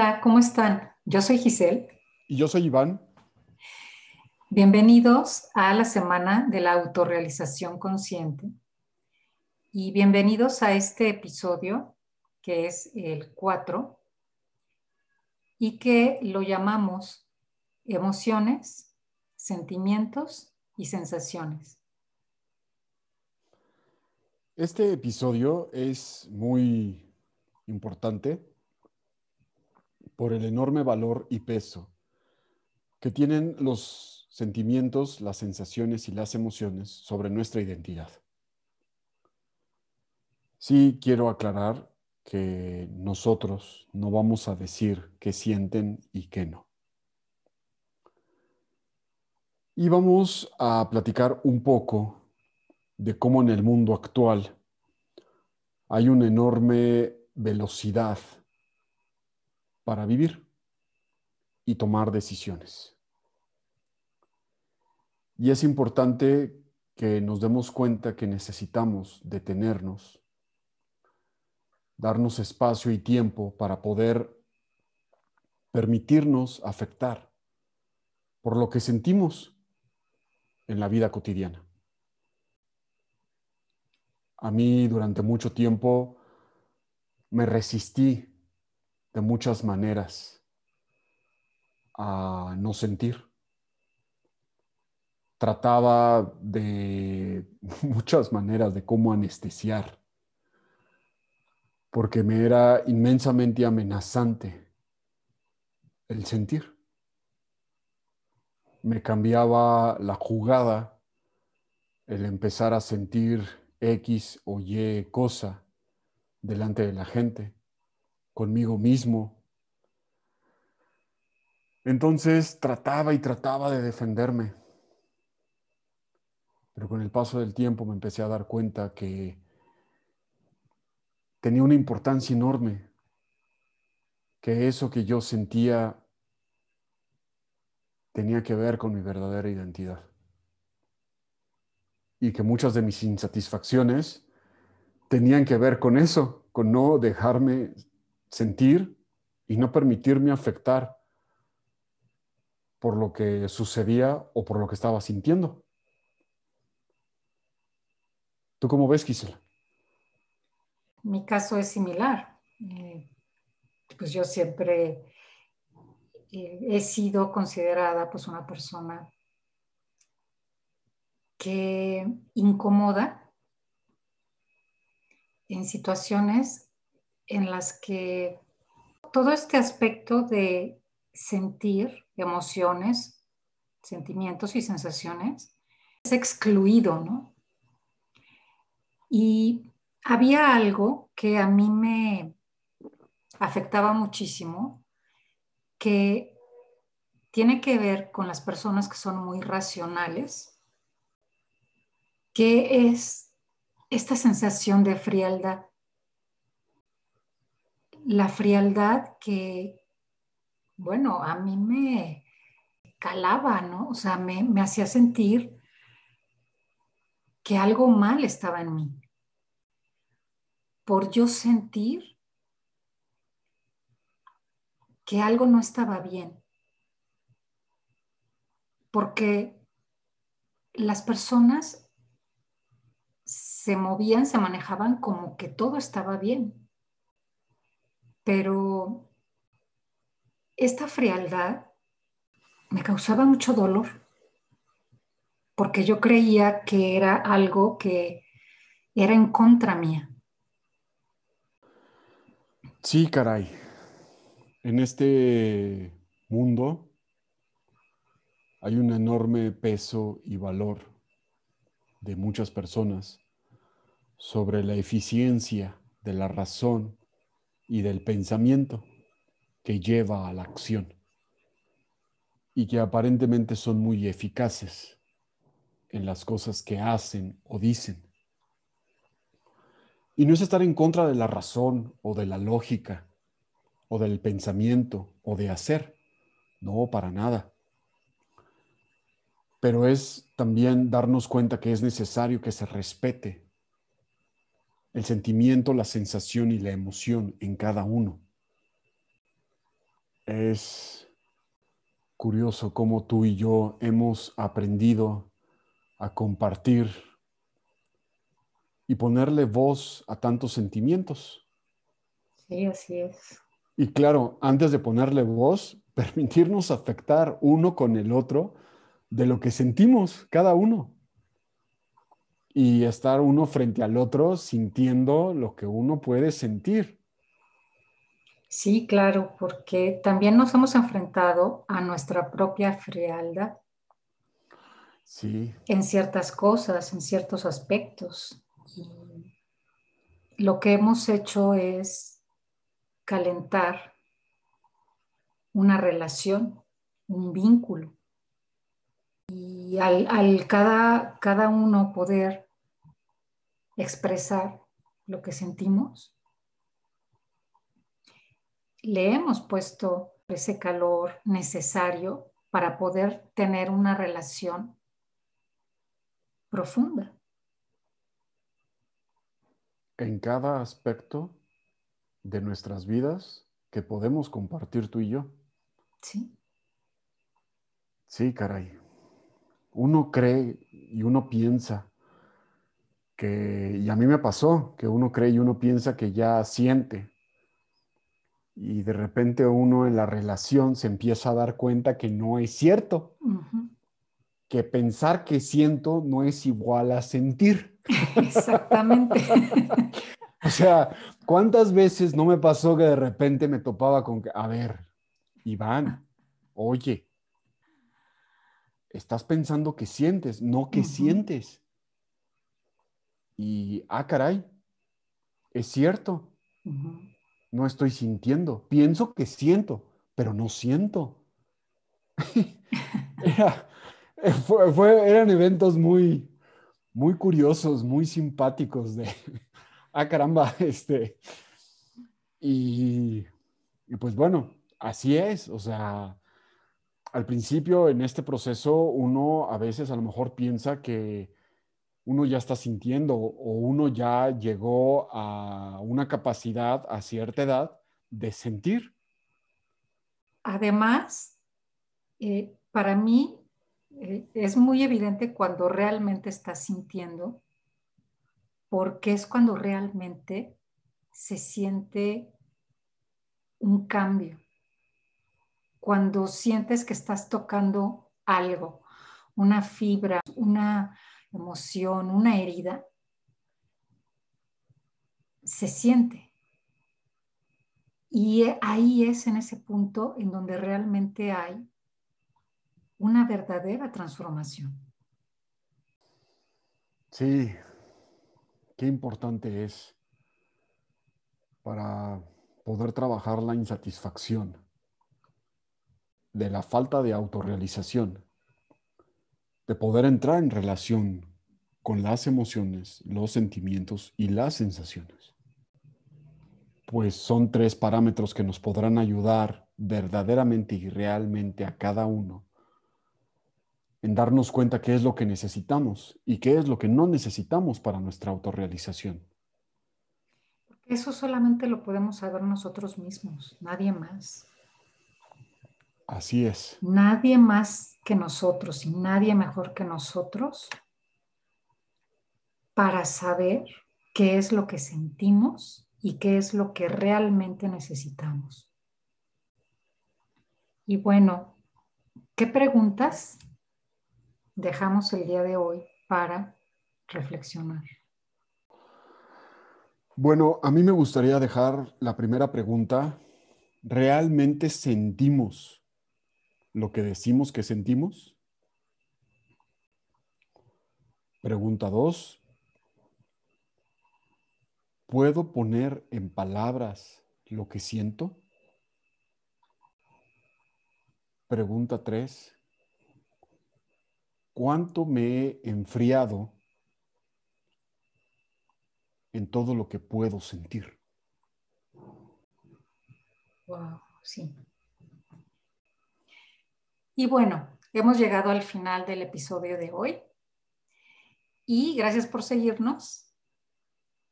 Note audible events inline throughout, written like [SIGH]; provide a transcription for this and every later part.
Hola, ¿cómo están? Yo soy Giselle. Y yo soy Iván. Bienvenidos a la Semana de la Autorrealización Consciente. Y bienvenidos a este episodio, que es el 4, y que lo llamamos emociones, sentimientos y sensaciones. Este episodio es muy importante por el enorme valor y peso que tienen los sentimientos, las sensaciones y las emociones sobre nuestra identidad. Sí quiero aclarar que nosotros no vamos a decir qué sienten y qué no. Y vamos a platicar un poco de cómo en el mundo actual hay una enorme velocidad para vivir y tomar decisiones. Y es importante que nos demos cuenta que necesitamos detenernos, darnos espacio y tiempo para poder permitirnos afectar por lo que sentimos en la vida cotidiana. A mí durante mucho tiempo me resistí de muchas maneras a no sentir. Trataba de [LAUGHS] muchas maneras de cómo anestesiar, porque me era inmensamente amenazante el sentir. Me cambiaba la jugada el empezar a sentir X o Y cosa delante de la gente conmigo mismo. Entonces trataba y trataba de defenderme. Pero con el paso del tiempo me empecé a dar cuenta que tenía una importancia enorme, que eso que yo sentía tenía que ver con mi verdadera identidad. Y que muchas de mis insatisfacciones tenían que ver con eso, con no dejarme sentir y no permitirme afectar por lo que sucedía o por lo que estaba sintiendo. ¿Tú cómo ves, Gisela? Mi caso es similar. Eh, pues yo siempre eh, he sido considerada pues una persona que incomoda en situaciones en las que todo este aspecto de sentir emociones, sentimientos y sensaciones es excluido, ¿no? Y había algo que a mí me afectaba muchísimo, que tiene que ver con las personas que son muy racionales, que es esta sensación de frialdad la frialdad que, bueno, a mí me calaba, ¿no? O sea, me, me hacía sentir que algo mal estaba en mí. Por yo sentir que algo no estaba bien. Porque las personas se movían, se manejaban como que todo estaba bien pero esta frialdad me causaba mucho dolor, porque yo creía que era algo que era en contra mía. Sí, caray. En este mundo hay un enorme peso y valor de muchas personas sobre la eficiencia de la razón y del pensamiento que lleva a la acción y que aparentemente son muy eficaces en las cosas que hacen o dicen. Y no es estar en contra de la razón o de la lógica o del pensamiento o de hacer, no, para nada. Pero es también darnos cuenta que es necesario que se respete el sentimiento, la sensación y la emoción en cada uno. Es curioso cómo tú y yo hemos aprendido a compartir y ponerle voz a tantos sentimientos. Sí, así es. Y claro, antes de ponerle voz, [LAUGHS] permitirnos afectar uno con el otro de lo que sentimos cada uno. Y estar uno frente al otro sintiendo lo que uno puede sentir. Sí, claro, porque también nos hemos enfrentado a nuestra propia frialdad. Sí. En ciertas cosas, en ciertos aspectos. Y lo que hemos hecho es calentar una relación, un vínculo. Y al, al cada, cada uno poder expresar lo que sentimos, le hemos puesto ese calor necesario para poder tener una relación profunda. En cada aspecto de nuestras vidas que podemos compartir tú y yo. Sí. Sí, caray. Uno cree y uno piensa que, y a mí me pasó, que uno cree y uno piensa que ya siente, y de repente uno en la relación se empieza a dar cuenta que no es cierto, que pensar que siento no es igual a sentir. [LAUGHS] [LAUGHS] Exactamente. o sea, ¿cuántas veces no me pasó que de repente me topaba con que, a ver, Iván, oye, estás pensando que sientes, no que sientes. Y, ah, caray, es cierto no estoy sintiendo. Pienso que siento, pero no siento. [LAUGHS] eran eventos muy, muy curiosos, muy simpáticos de, [LAUGHS] ah, caramba, [LAUGHS] este, y, y pues bueno, así es, o sea, al principio en este proceso uno a veces a lo mejor piensa que uno ya está sintiendo o uno ya llegó a una capacidad a cierta edad de sentir. Además, eh, para mí eh, es muy evidente cuando realmente estás sintiendo, porque es cuando realmente se siente un cambio. Cuando sientes que estás tocando algo, una fibra, una, emoción, una herida, se siente. Y ahí es en ese punto en donde realmente hay una verdadera transformación. Sí, qué importante es para poder trabajar la insatisfacción de la falta de autorrealización de poder entrar en relación con las emociones, los sentimientos y las sensaciones. Pues son tres parámetros que nos podrán ayudar verdaderamente y realmente a cada uno en darnos cuenta qué es lo que necesitamos y qué es lo que no necesitamos para nuestra autorrealización. Eso solamente lo podemos saber nosotros mismos, nadie más. Así es. Nadie más que nosotros y nadie mejor que nosotros para saber qué es lo que sentimos y qué es lo que realmente necesitamos. Y bueno, ¿qué preguntas dejamos el día de hoy para reflexionar? Bueno, a mí me gustaría dejar la primera pregunta. ¿Realmente sentimos lo que decimos que sentimos? Pregunta 2. ¿Puedo poner en palabras lo que siento? Pregunta 3. ¿Cuánto me he enfriado en todo lo que puedo sentir? Wow, sí. Y bueno, hemos llegado al final del episodio de hoy. Y gracias por seguirnos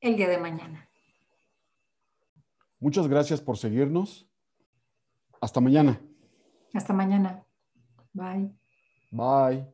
el día de mañana. Muchas gracias por seguirnos. Hasta mañana. Hasta mañana. Bye. Bye.